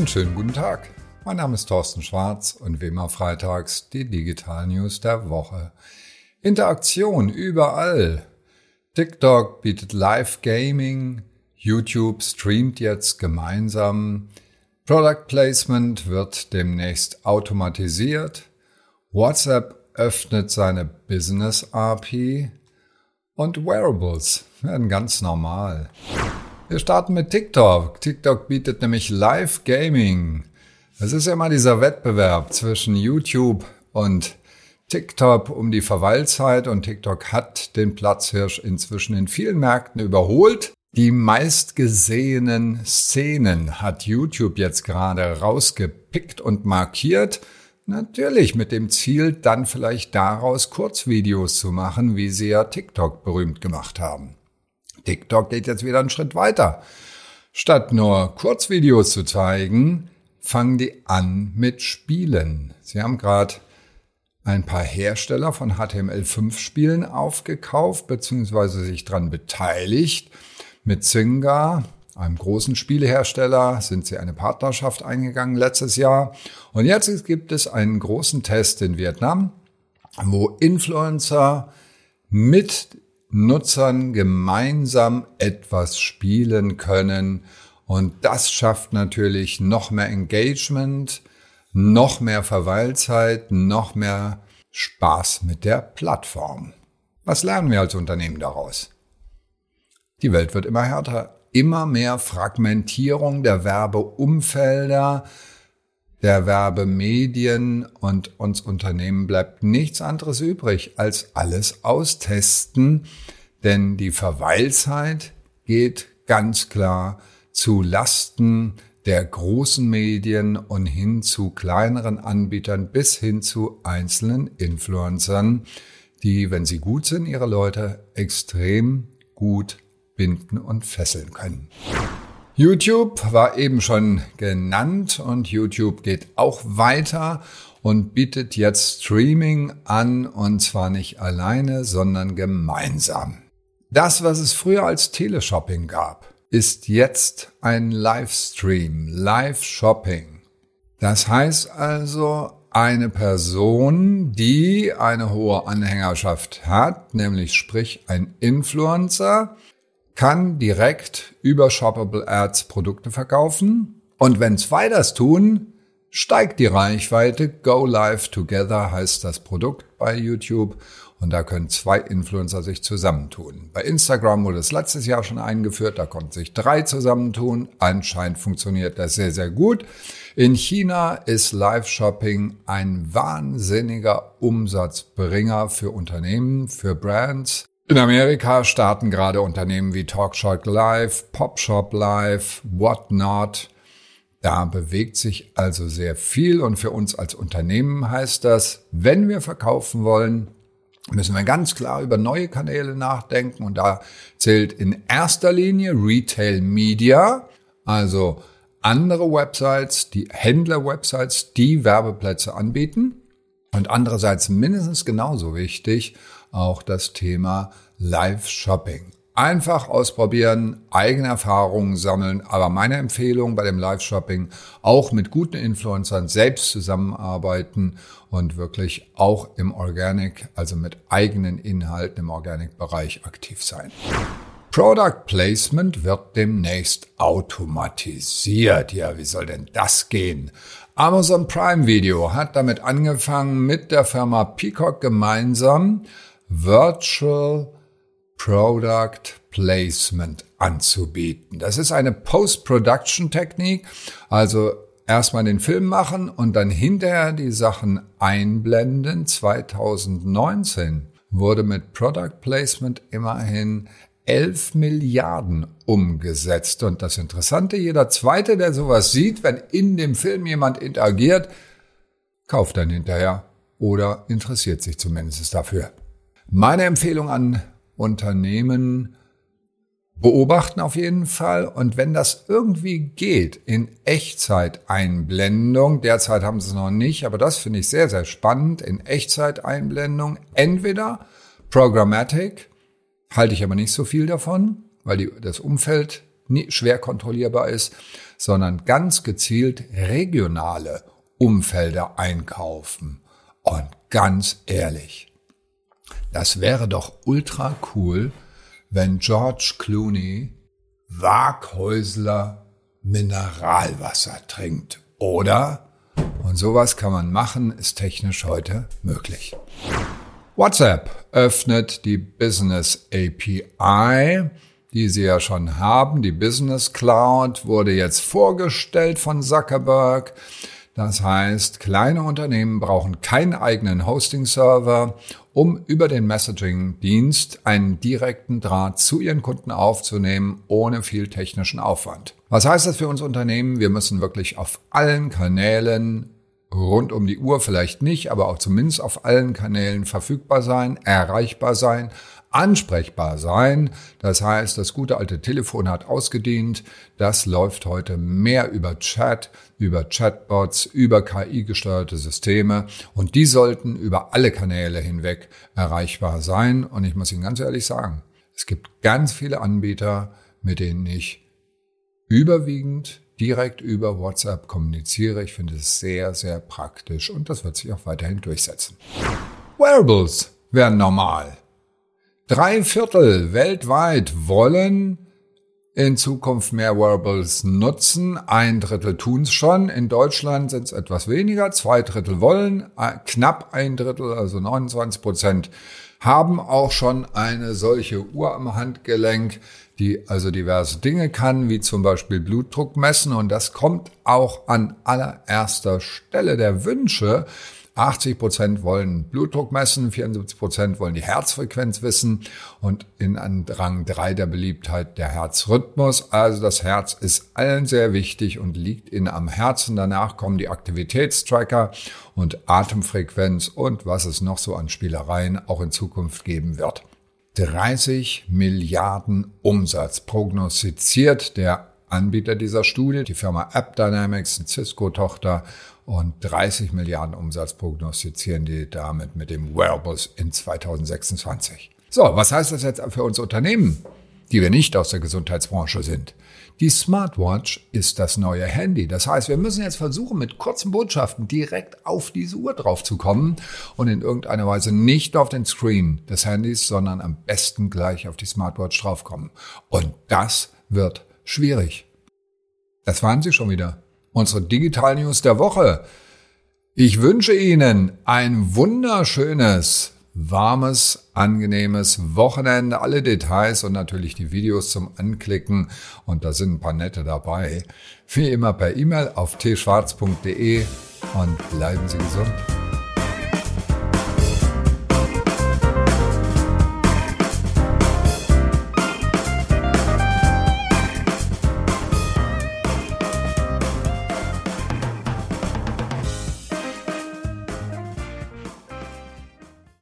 Einen schönen guten Tag. Mein Name ist Thorsten Schwarz und wie immer freitags die Digital News der Woche. Interaktion überall. TikTok bietet Live Gaming, YouTube streamt jetzt gemeinsam, Product Placement wird demnächst automatisiert, WhatsApp öffnet seine Business API und Wearables werden ganz normal. Wir starten mit TikTok. TikTok bietet nämlich Live Gaming. Es ist ja immer dieser Wettbewerb zwischen YouTube und TikTok um die Verweilzeit und TikTok hat den Platzhirsch inzwischen in vielen Märkten überholt. Die meistgesehenen Szenen hat YouTube jetzt gerade rausgepickt und markiert. Natürlich mit dem Ziel, dann vielleicht daraus Kurzvideos zu machen, wie sie ja TikTok berühmt gemacht haben. TikTok geht jetzt wieder einen Schritt weiter. Statt nur Kurzvideos zu zeigen, fangen die an mit Spielen. Sie haben gerade ein paar Hersteller von HTML5-Spielen aufgekauft bzw. sich daran beteiligt. Mit Zynga, einem großen Spielehersteller, sind sie eine Partnerschaft eingegangen letztes Jahr. Und jetzt gibt es einen großen Test in Vietnam, wo Influencer mit Nutzern gemeinsam etwas spielen können. Und das schafft natürlich noch mehr Engagement, noch mehr Verweilzeit, noch mehr Spaß mit der Plattform. Was lernen wir als Unternehmen daraus? Die Welt wird immer härter, immer mehr Fragmentierung der Werbeumfelder, der Werbemedien und uns Unternehmen bleibt nichts anderes übrig, als alles austesten, denn die Verweilzeit geht ganz klar zu Lasten der großen Medien und hin zu kleineren Anbietern bis hin zu einzelnen Influencern, die, wenn sie gut sind, ihre Leute extrem gut binden und fesseln können. YouTube war eben schon genannt und YouTube geht auch weiter und bietet jetzt Streaming an und zwar nicht alleine, sondern gemeinsam. Das, was es früher als Teleshopping gab, ist jetzt ein Livestream, Live-Shopping. Das heißt also, eine Person, die eine hohe Anhängerschaft hat, nämlich sprich ein Influencer, kann direkt über Shoppable Ads Produkte verkaufen. Und wenn zwei das tun, steigt die Reichweite. Go Live Together heißt das Produkt bei YouTube. Und da können zwei Influencer sich zusammentun. Bei Instagram wurde es letztes Jahr schon eingeführt, da konnten sich drei zusammentun. Anscheinend funktioniert das sehr, sehr gut. In China ist Live-Shopping ein wahnsinniger Umsatzbringer für Unternehmen, für Brands. In Amerika starten gerade Unternehmen wie Talkshop Live, Popshop Live, Whatnot. Da bewegt sich also sehr viel und für uns als Unternehmen heißt das, wenn wir verkaufen wollen, müssen wir ganz klar über neue Kanäle nachdenken und da zählt in erster Linie Retail Media, also andere Websites, die Händler-Websites, die Werbeplätze anbieten und andererseits mindestens genauso wichtig auch das Thema Live-Shopping. Einfach ausprobieren, eigene Erfahrungen sammeln, aber meine Empfehlung bei dem Live-Shopping auch mit guten Influencern selbst zusammenarbeiten und wirklich auch im Organic, also mit eigenen Inhalten im Organic-Bereich aktiv sein. Product Placement wird demnächst automatisiert. Ja, wie soll denn das gehen? Amazon Prime Video hat damit angefangen, mit der Firma Peacock gemeinsam Virtual Product Placement anzubieten. Das ist eine Post-Production-Technik, also erstmal den Film machen und dann hinterher die Sachen einblenden. 2019 wurde mit Product Placement immerhin 11 Milliarden umgesetzt. Und das Interessante, jeder Zweite, der sowas sieht, wenn in dem Film jemand interagiert, kauft dann hinterher oder interessiert sich zumindest dafür. Meine Empfehlung an Unternehmen, beobachten auf jeden Fall. Und wenn das irgendwie geht, in Echtzeiteinblendung, derzeit haben sie es noch nicht, aber das finde ich sehr, sehr spannend, in Echtzeiteinblendung, entweder Programmatic, halte ich aber nicht so viel davon, weil die, das Umfeld schwer kontrollierbar ist, sondern ganz gezielt regionale Umfelder einkaufen. Und ganz ehrlich, das wäre doch ultra cool, wenn George Clooney Waghäusler Mineralwasser trinkt. Oder? Und sowas kann man machen, ist technisch heute möglich. WhatsApp öffnet die Business API, die sie ja schon haben. Die Business Cloud wurde jetzt vorgestellt von Zuckerberg. Das heißt, kleine Unternehmen brauchen keinen eigenen Hosting-Server, um über den Messaging-Dienst einen direkten Draht zu ihren Kunden aufzunehmen, ohne viel technischen Aufwand. Was heißt das für uns Unternehmen? Wir müssen wirklich auf allen Kanälen rund um die Uhr vielleicht nicht, aber auch zumindest auf allen Kanälen verfügbar sein, erreichbar sein, ansprechbar sein. Das heißt, das gute alte Telefon hat ausgedient. Das läuft heute mehr über Chat, über Chatbots, über KI-gesteuerte Systeme und die sollten über alle Kanäle hinweg erreichbar sein. Und ich muss Ihnen ganz ehrlich sagen, es gibt ganz viele Anbieter, mit denen ich überwiegend direkt über WhatsApp kommuniziere. Ich finde es sehr, sehr praktisch und das wird sich auch weiterhin durchsetzen. Wearables werden normal. Drei Viertel weltweit wollen in Zukunft mehr Wearables nutzen. Ein Drittel tun es schon. In Deutschland sind es etwas weniger. Zwei Drittel wollen. Knapp ein Drittel, also 29 Prozent, haben auch schon eine solche Uhr am Handgelenk die also diverse Dinge kann, wie zum Beispiel Blutdruck messen. Und das kommt auch an allererster Stelle der Wünsche. 80 Prozent wollen Blutdruck messen, 74 Prozent wollen die Herzfrequenz wissen und in Rang 3 der Beliebtheit der Herzrhythmus. Also das Herz ist allen sehr wichtig und liegt innen am Herzen. Danach kommen die Aktivitätstracker und Atemfrequenz und was es noch so an Spielereien auch in Zukunft geben wird. 30 Milliarden Umsatz prognostiziert der Anbieter dieser Studie, die Firma AppDynamics, eine Cisco-Tochter, und 30 Milliarden Umsatz prognostizieren die damit mit dem Wearables in 2026. So, was heißt das jetzt für uns Unternehmen, die wir nicht aus der Gesundheitsbranche sind? Die Smartwatch ist das neue Handy. Das heißt, wir müssen jetzt versuchen, mit kurzen Botschaften direkt auf diese Uhr drauf zu kommen und in irgendeiner Weise nicht auf den Screen des Handys, sondern am besten gleich auf die Smartwatch draufkommen. Und das wird schwierig. Das waren sie schon wieder. Unsere Digital News der Woche. Ich wünsche Ihnen ein wunderschönes warmes, angenehmes Wochenende. Alle Details und natürlich die Videos zum Anklicken. Und da sind ein paar nette dabei. Wie immer per E-Mail auf tschwarz.de und bleiben Sie gesund.